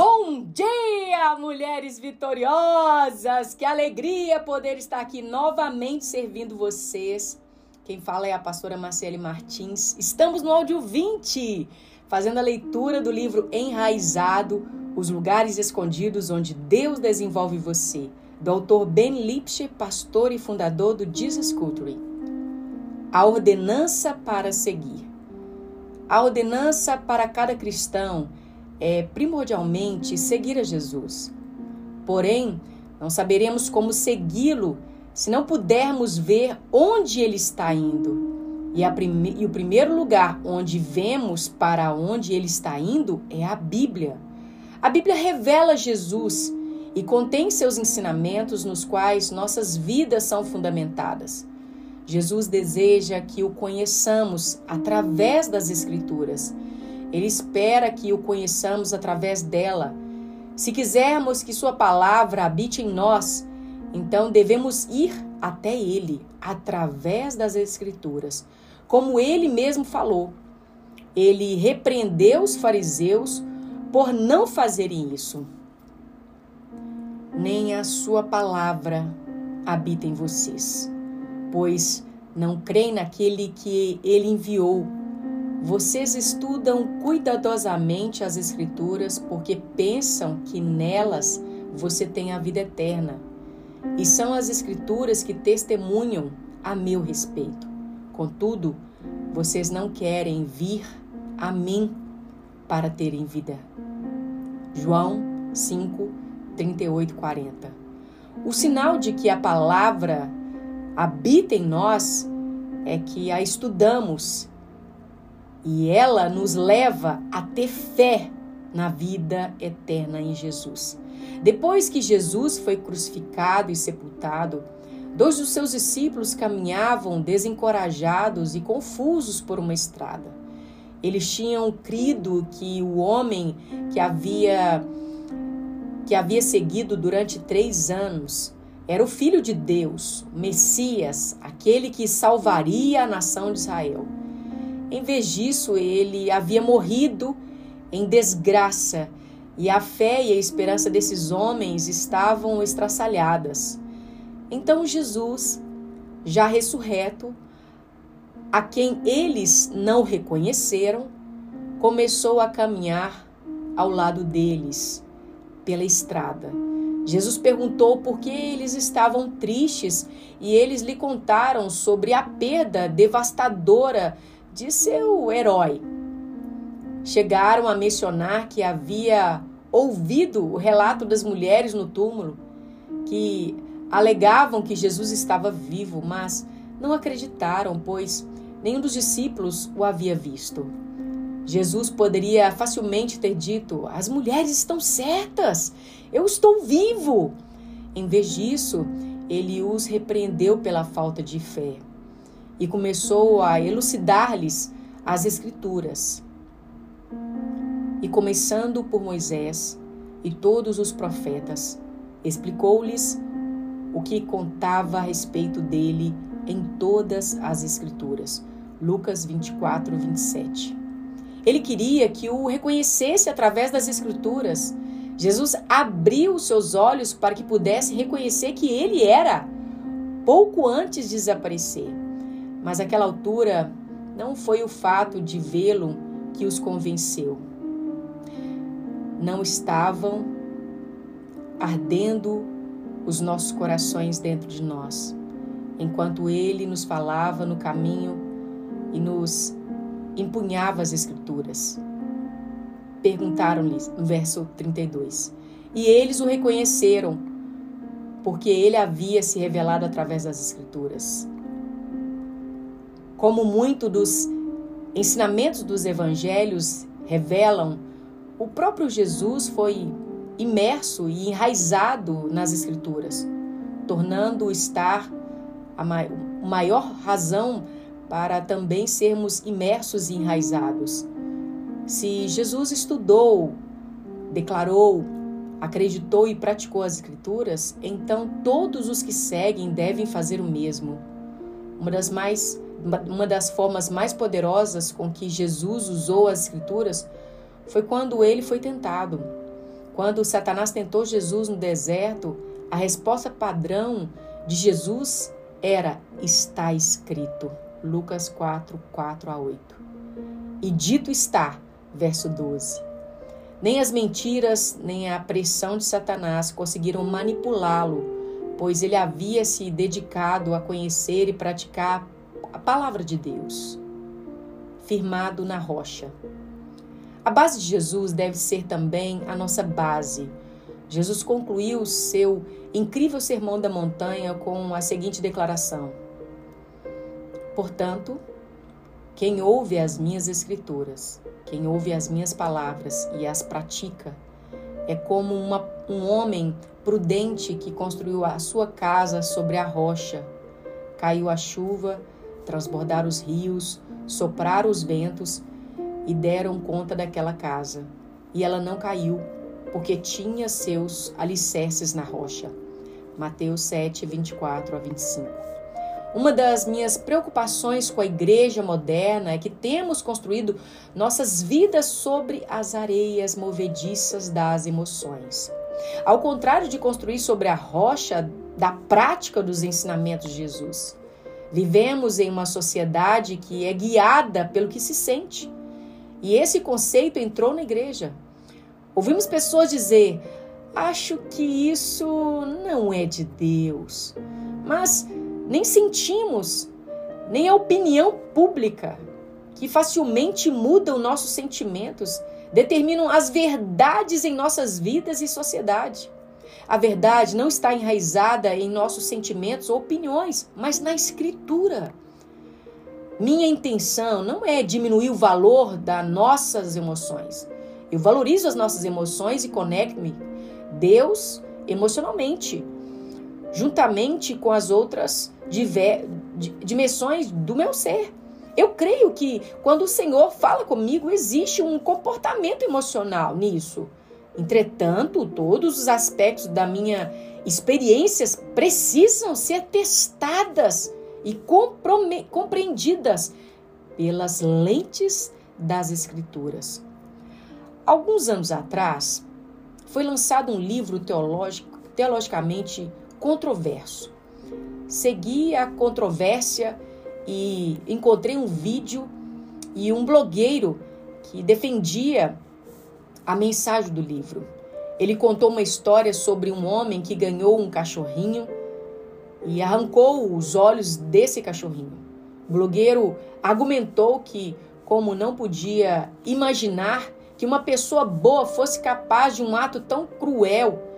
Bom dia, mulheres vitoriosas! Que alegria poder estar aqui novamente servindo vocês. Quem fala é a pastora Marcele Martins. Estamos no áudio 20, fazendo a leitura do livro Enraizado, Os Lugares Escondidos onde Deus desenvolve você, do autor Ben Lipsche, pastor e fundador do Jesus Culture. A ordenança para seguir. A ordenança para cada cristão é primordialmente seguir a Jesus. Porém, não saberemos como segui-lo se não pudermos ver onde ele está indo. E, prime... e, o primeiro lugar onde vemos para onde ele está indo é a Bíblia. A Bíblia revela Jesus e contém seus ensinamentos nos quais nossas vidas são fundamentadas. Jesus deseja que o conheçamos através das Escrituras ele espera que o conheçamos através dela. Se quisermos que Sua palavra habite em nós, então devemos ir até Ele através das Escrituras. Como Ele mesmo falou, Ele repreendeu os fariseus por não fazerem isso. Nem a Sua palavra habita em vocês, pois não creem naquele que Ele enviou. Vocês estudam cuidadosamente as Escrituras porque pensam que nelas você tem a vida eterna. E são as Escrituras que testemunham a meu respeito. Contudo, vocês não querem vir a mim para terem vida. João 5, 38 40. O sinal de que a palavra habita em nós é que a estudamos e ela nos leva a ter fé na vida eterna em Jesus. Depois que Jesus foi crucificado e sepultado, dois dos seus discípulos caminhavam desencorajados e confusos por uma estrada. Eles tinham crido que o homem que havia que havia seguido durante três anos era o Filho de Deus, Messias, aquele que salvaria a nação de Israel. Em vez disso, ele havia morrido em desgraça e a fé e a esperança desses homens estavam estraçalhadas. Então Jesus, já ressurreto, a quem eles não reconheceram, começou a caminhar ao lado deles pela estrada. Jesus perguntou por que eles estavam tristes e eles lhe contaram sobre a perda devastadora de seu herói. Chegaram a mencionar que havia ouvido o relato das mulheres no túmulo, que alegavam que Jesus estava vivo, mas não acreditaram, pois nenhum dos discípulos o havia visto. Jesus poderia facilmente ter dito: As mulheres estão certas, eu estou vivo. Em vez disso, ele os repreendeu pela falta de fé e começou a elucidar-lhes as Escrituras. E começando por Moisés e todos os profetas, explicou-lhes o que contava a respeito dele em todas as Escrituras. Lucas 24, 27. Ele queria que o reconhecesse através das Escrituras. Jesus abriu seus olhos para que pudesse reconhecer que ele era, pouco antes de desaparecer. Mas aquela altura não foi o fato de vê-lo que os convenceu. Não estavam ardendo os nossos corações dentro de nós, enquanto ele nos falava no caminho e nos empunhava as Escrituras. Perguntaram-lhe, no verso 32, e eles o reconheceram, porque ele havia se revelado através das Escrituras. Como muito dos ensinamentos dos evangelhos revelam, o próprio Jesus foi imerso e enraizado nas Escrituras, tornando estar a maior razão para também sermos imersos e enraizados. Se Jesus estudou, declarou, acreditou e praticou as Escrituras, então todos os que seguem devem fazer o mesmo. Uma das mais uma das formas mais poderosas com que Jesus usou as Escrituras foi quando ele foi tentado. Quando Satanás tentou Jesus no deserto, a resposta padrão de Jesus era: está escrito. Lucas 4, 4 a 8. E dito está, verso 12. Nem as mentiras, nem a pressão de Satanás conseguiram manipulá-lo, pois ele havia se dedicado a conhecer e praticar a palavra de Deus, firmado na rocha. A base de Jesus deve ser também a nossa base. Jesus concluiu seu incrível sermão da montanha com a seguinte declaração: Portanto, quem ouve as minhas escrituras, quem ouve as minhas palavras e as pratica, é como uma, um homem prudente que construiu a sua casa sobre a rocha. Caiu a chuva, transbordaram os rios, sopraram os ventos e deram conta daquela casa. E ela não caiu, porque tinha seus alicerces na rocha. Mateus 7, 24 a 25. Uma das minhas preocupações com a igreja moderna é que temos construído nossas vidas sobre as areias movediças das emoções. Ao contrário de construir sobre a rocha da prática dos ensinamentos de Jesus. Vivemos em uma sociedade que é guiada pelo que se sente. E esse conceito entrou na igreja. Ouvimos pessoas dizer: acho que isso não é de Deus. Mas nem sentimos, nem a opinião pública, que facilmente mudam nossos sentimentos, determinam as verdades em nossas vidas e sociedade. A verdade não está enraizada em nossos sentimentos ou opiniões, mas na Escritura. Minha intenção não é diminuir o valor das nossas emoções. Eu valorizo as nossas emoções e conecto-me Deus emocionalmente juntamente com as outras dimensões do meu ser. Eu creio que quando o Senhor fala comigo, existe um comportamento emocional nisso. Entretanto, todos os aspectos da minha experiências precisam ser testadas e compreendidas pelas lentes das Escrituras. Alguns anos atrás, foi lançado um livro teológico, teologicamente controverso. Segui a controvérsia e encontrei um vídeo e um blogueiro que defendia a mensagem do livro. Ele contou uma história sobre um homem que ganhou um cachorrinho e arrancou os olhos desse cachorrinho. O blogueiro argumentou que, como não podia imaginar que uma pessoa boa fosse capaz de um ato tão cruel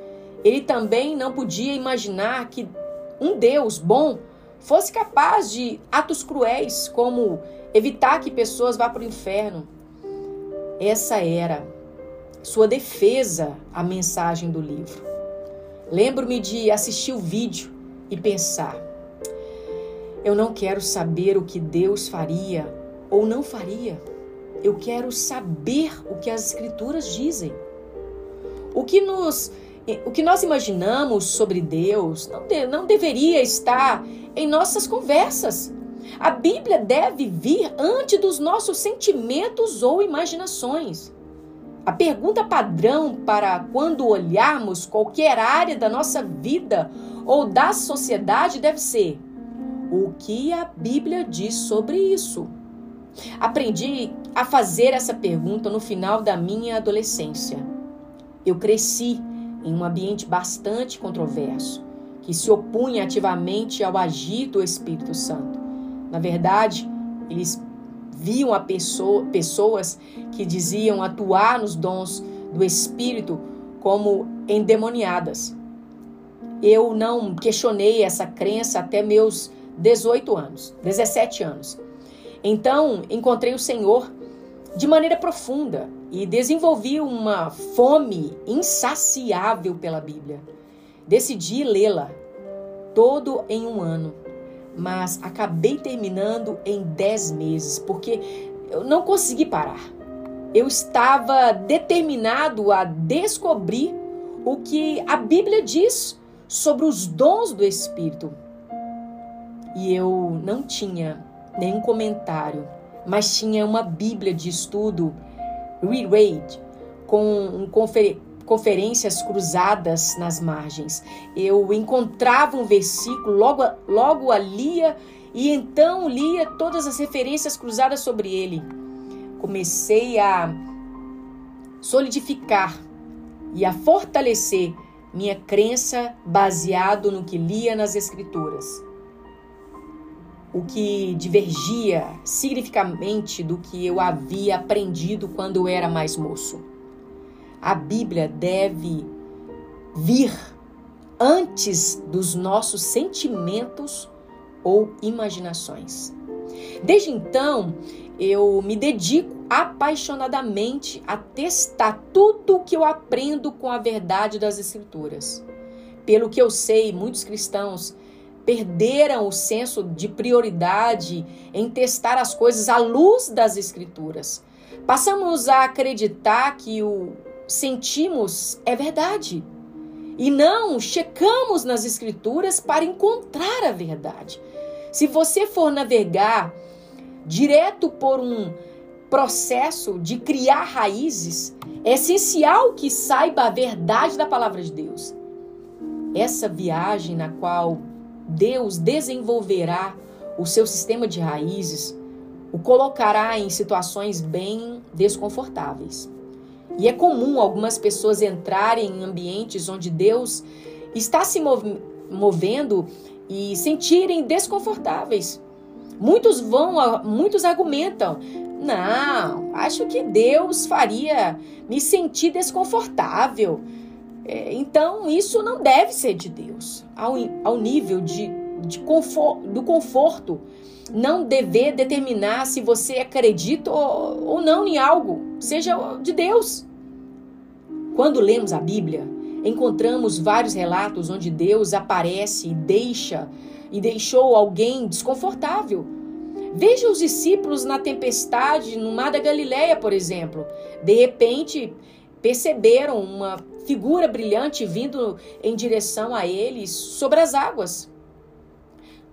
ele também não podia imaginar que um Deus bom fosse capaz de atos cruéis, como evitar que pessoas vá para o inferno. Essa era sua defesa à mensagem do livro. Lembro-me de assistir o vídeo e pensar: eu não quero saber o que Deus faria ou não faria. Eu quero saber o que as Escrituras dizem. O que nos o que nós imaginamos sobre Deus não, de, não deveria estar em nossas conversas. A Bíblia deve vir antes dos nossos sentimentos ou imaginações. A pergunta padrão para quando olharmos qualquer área da nossa vida ou da sociedade deve ser: o que a Bíblia diz sobre isso? Aprendi a fazer essa pergunta no final da minha adolescência. Eu cresci em um ambiente bastante controverso, que se opunha ativamente ao agir do Espírito Santo. Na verdade, eles viam a pessoa, pessoas que diziam atuar nos dons do Espírito como endemoniadas. Eu não questionei essa crença até meus 18 anos, 17 anos. Então, encontrei o Senhor de maneira profunda e desenvolvi uma fome insaciável pela Bíblia. Decidi lê-la todo em um ano, mas acabei terminando em dez meses, porque eu não consegui parar. Eu estava determinado a descobrir o que a Bíblia diz sobre os dons do Espírito. E eu não tinha nenhum comentário mas tinha uma Bíblia de estudo reread com, um conferências cruzadas nas margens. Eu encontrava um versículo, logo, logo a lia e então lia todas as referências cruzadas sobre ele. Comecei a solidificar e a fortalecer minha crença baseado no que lia nas Escrituras. O que divergia significativamente do que eu havia aprendido quando eu era mais moço. A Bíblia deve vir antes dos nossos sentimentos ou imaginações. Desde então, eu me dedico apaixonadamente a testar tudo o que eu aprendo com a verdade das Escrituras. Pelo que eu sei, muitos cristãos perderam o senso de prioridade em testar as coisas à luz das Escrituras. Passamos a acreditar que o sentimos é verdade e não checamos nas Escrituras para encontrar a verdade. Se você for navegar direto por um processo de criar raízes, é essencial que saiba a verdade da palavra de Deus. Essa viagem na qual Deus desenvolverá o seu sistema de raízes o colocará em situações bem desconfortáveis. E é comum algumas pessoas entrarem em ambientes onde Deus está se movendo e sentirem desconfortáveis. Muitos vão, muitos argumentam: não, acho que Deus faria me sentir desconfortável. É, então, isso não deve ser de Deus. Ao, ao nível de, de conforto, do conforto, não dever determinar se você acredita ou, ou não em algo, seja de Deus. Quando lemos a Bíblia, encontramos vários relatos onde Deus aparece e deixa e deixou alguém desconfortável. Veja os discípulos na tempestade no mar da Galileia, por exemplo. De repente, perceberam uma figura brilhante vindo em direção a eles sobre as águas.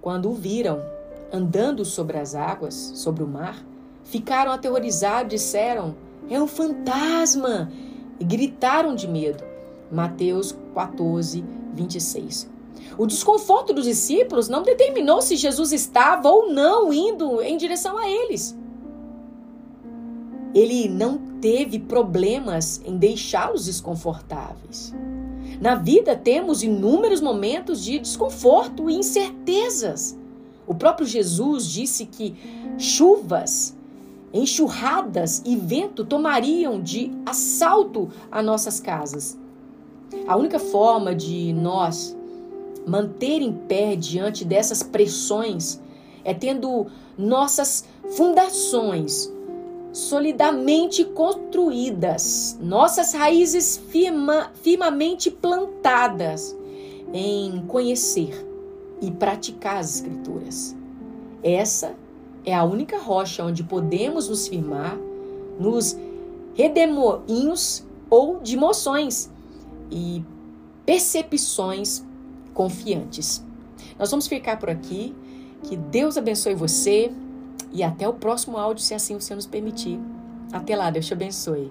Quando o viram andando sobre as águas, sobre o mar, ficaram aterrorizados, disseram: "É um fantasma!" E gritaram de medo. Mateus 14, 26. O desconforto dos discípulos não determinou se Jesus estava ou não indo em direção a eles. Ele não teve problemas em deixá-los desconfortáveis. Na vida temos inúmeros momentos de desconforto e incertezas. O próprio Jesus disse que chuvas, enxurradas e vento tomariam de assalto as nossas casas. A única forma de nós manter em pé diante dessas pressões é tendo nossas fundações solidamente construídas, nossas raízes firma, firmamente plantadas em conhecer e praticar as Escrituras. Essa é a única rocha onde podemos nos firmar nos redemoinhos ou de emoções e percepções confiantes. Nós vamos ficar por aqui. Que Deus abençoe você e até o próximo áudio, se assim o Senhor nos permitir. Até lá, Deus te abençoe.